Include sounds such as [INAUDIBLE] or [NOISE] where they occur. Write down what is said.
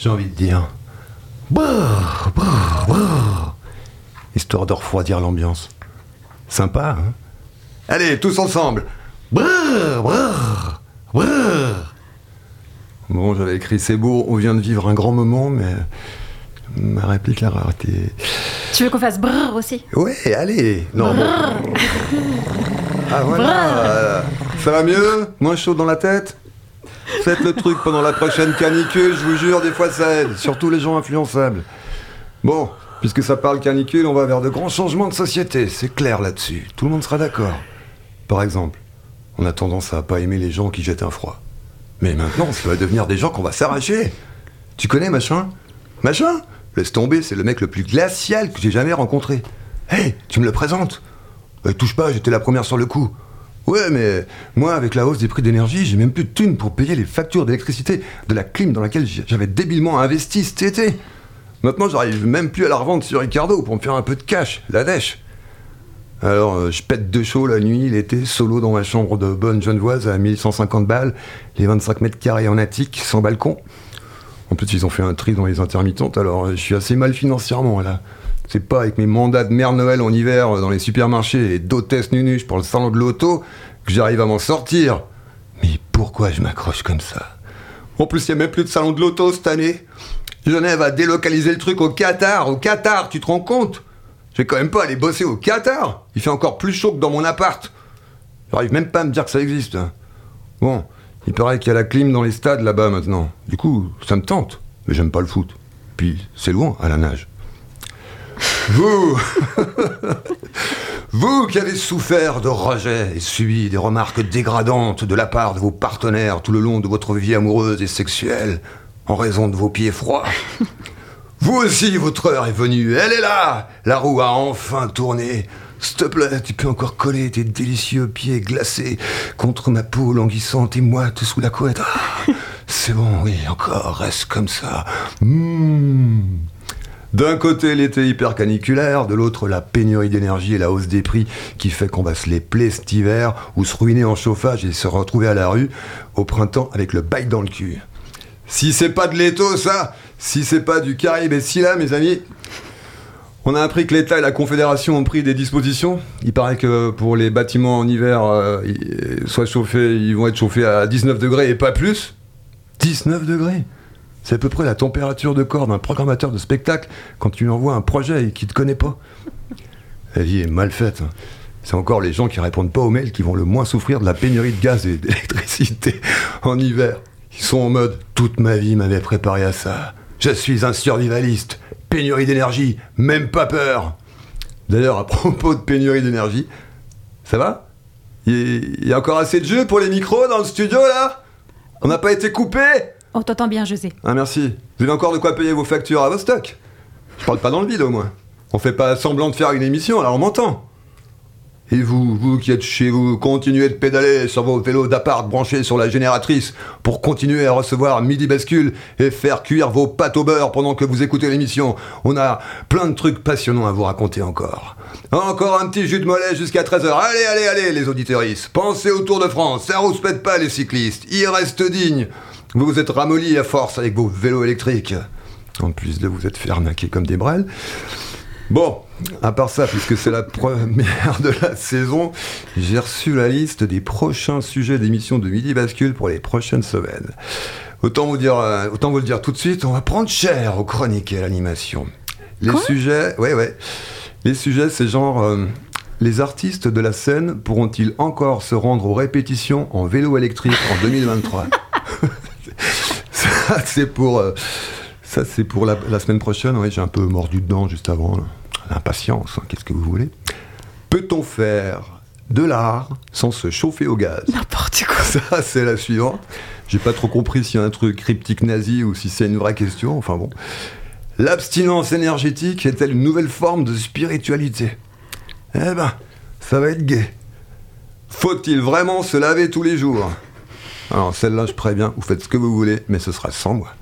j'ai envie de dire. Brrr, brrr, brrr. Histoire de refroidir l'ambiance. Sympa, hein? Allez, tous ensemble Brrr, brrr, brrr. Bon, j'avais écrit c'est beau, on vient de vivre un grand moment, mais ma réplique a raté. Tu veux qu'on fasse brrr aussi? Ouais, allez Non, bon. Ah voilà Ça va mieux? Moins chaud dans la tête? Faites le truc pendant la prochaine canicule, je vous jure, des fois ça aide, surtout les gens influençables. Bon, puisque ça parle canicule, on va vers de grands changements de société, c'est clair là-dessus. Tout le monde sera d'accord. Par exemple, on a tendance à pas aimer les gens qui jettent un froid. Mais maintenant, ça va devenir des gens qu'on va s'arracher. Tu connais machin? Machin? Laisse tomber, c'est le mec le plus glacial que j'ai jamais rencontré. Hé, tu me le présentes? Euh, Touche pas, j'étais la première sur le coup. Ouais, mais moi, avec la hausse des prix d'énergie, j'ai même plus de thunes pour payer les factures d'électricité de la clim dans laquelle j'avais débilement investi cet été. Maintenant, j'arrive même plus à la revendre sur Ricardo pour me faire un peu de cash, la dèche. Alors, euh, je pète de chaud la nuit, l'été, solo dans ma chambre de bonne genevoise à 1150 balles, les 25 mètres carrés en attique, sans balcon. En plus, ils ont fait un tri dans les intermittentes, alors euh, je suis assez mal financièrement là. C'est pas avec mes mandats de mère Noël en hiver euh, dans les supermarchés et d'hôtesse nunuche pour le salon de l'auto que j'arrive à m'en sortir. Mais pourquoi je m'accroche comme ça? En plus, il n'y a même plus de salon de l'auto cette année. Genève a délocalisé le truc au Qatar. Au Qatar, tu te rends compte? Je vais quand même pas aller bosser au Qatar. Il fait encore plus chaud que dans mon appart. J'arrive même pas à me dire que ça existe. Bon, il paraît qu'il y a la clim dans les stades là-bas maintenant. Du coup, ça me tente. Mais j'aime pas le foot. Puis, c'est loin à la nage. Vous [LAUGHS] Vous qui avez souffert de rejets et subi des remarques dégradantes de la part de vos partenaires tout le long de votre vie amoureuse et sexuelle, en raison de vos pieds froids. [LAUGHS] Vous aussi, votre heure est venue. Elle est là La roue a enfin tourné. S'il te plaît, tu peux encore coller tes délicieux pieds glacés contre ma peau languissante et moite sous la couette. Ah, c'est bon, oui, encore, reste comme ça. Mmh. D'un côté l'été hyper caniculaire, de l'autre la pénurie d'énergie et la hausse des prix qui fait qu'on va se les plaire cet hiver ou se ruiner en chauffage et se retrouver à la rue au printemps avec le bail dans le cul. Si c'est pas de l'étau ça, si c'est pas du Caraïbe et Scylla mes amis, on a appris que l'État et la Confédération ont pris des dispositions. Il paraît que pour les bâtiments en hiver, euh, soit chauffés, ils vont être chauffés à 19 degrés et pas plus. 19 degrés c'est à peu près la température de corps d'un programmateur de spectacle quand tu lui envoies un projet et qu'il te connaît pas. La vie est mal faite. C'est encore les gens qui répondent pas aux mails qui vont le moins souffrir de la pénurie de gaz et d'électricité [LAUGHS] en hiver. Ils sont en mode toute ma vie m'avait préparé à ça. Je suis un survivaliste. Pénurie d'énergie, même pas peur. D'ailleurs, à [LAUGHS] propos de pénurie d'énergie, ça va? Il y a encore assez de jeux pour les micros dans le studio là? On n'a pas été coupé? On t'entend bien, José. ah merci. Vous avez encore de quoi payer vos factures à vos stocks Je parle pas dans le vide au moins. On fait pas semblant de faire une émission, alors on m'entend. Et vous, vous qui êtes chez vous, continuez de pédaler sur vos vélos d'appart branchés sur la génératrice pour continuer à recevoir midi bascule et faire cuire vos pâtes au beurre pendant que vous écoutez l'émission. On a plein de trucs passionnants à vous raconter encore. Encore un petit jus de mollet jusqu'à 13h. Allez, allez, allez, les auditeuristes. Pensez au Tour de France. Ça rouspète pas les cyclistes. Ils restent dignes. Vous vous êtes ramollis à force avec vos vélos électriques. En plus de vous être fait arnaquer comme des brels. Bon, à part ça, puisque c'est la première de la saison, j'ai reçu la liste des prochains sujets d'émission de Midi Bascule pour les prochaines semaines. Autant vous dire, euh, autant vous le dire tout de suite, on va prendre cher aux chroniques et à l'animation. Les sujets, ouais, ouais. Les sujets, c'est genre, euh, les artistes de la scène pourront-ils encore se rendre aux répétitions en vélo électrique en 2023 [LAUGHS] Ça, [LAUGHS] c'est pour, euh, ça, c'est pour la, la semaine prochaine. Ouais, j'ai un peu mordu dedans juste avant. là. L'impatience, hein, qu'est-ce que vous voulez? Peut-on faire de l'art sans se chauffer au gaz? N'importe quoi. [LAUGHS] Ça, c'est la suivante. J'ai pas trop compris s'il y a un truc cryptique nazi ou si c'est une vraie question. Enfin bon. L'abstinence énergétique est-elle une nouvelle forme de spiritualité? Eh ben, ça va être gay. Faut-il vraiment se laver tous les jours? Alors celle-là, je préviens, vous faites ce que vous voulez, mais ce sera sans moi.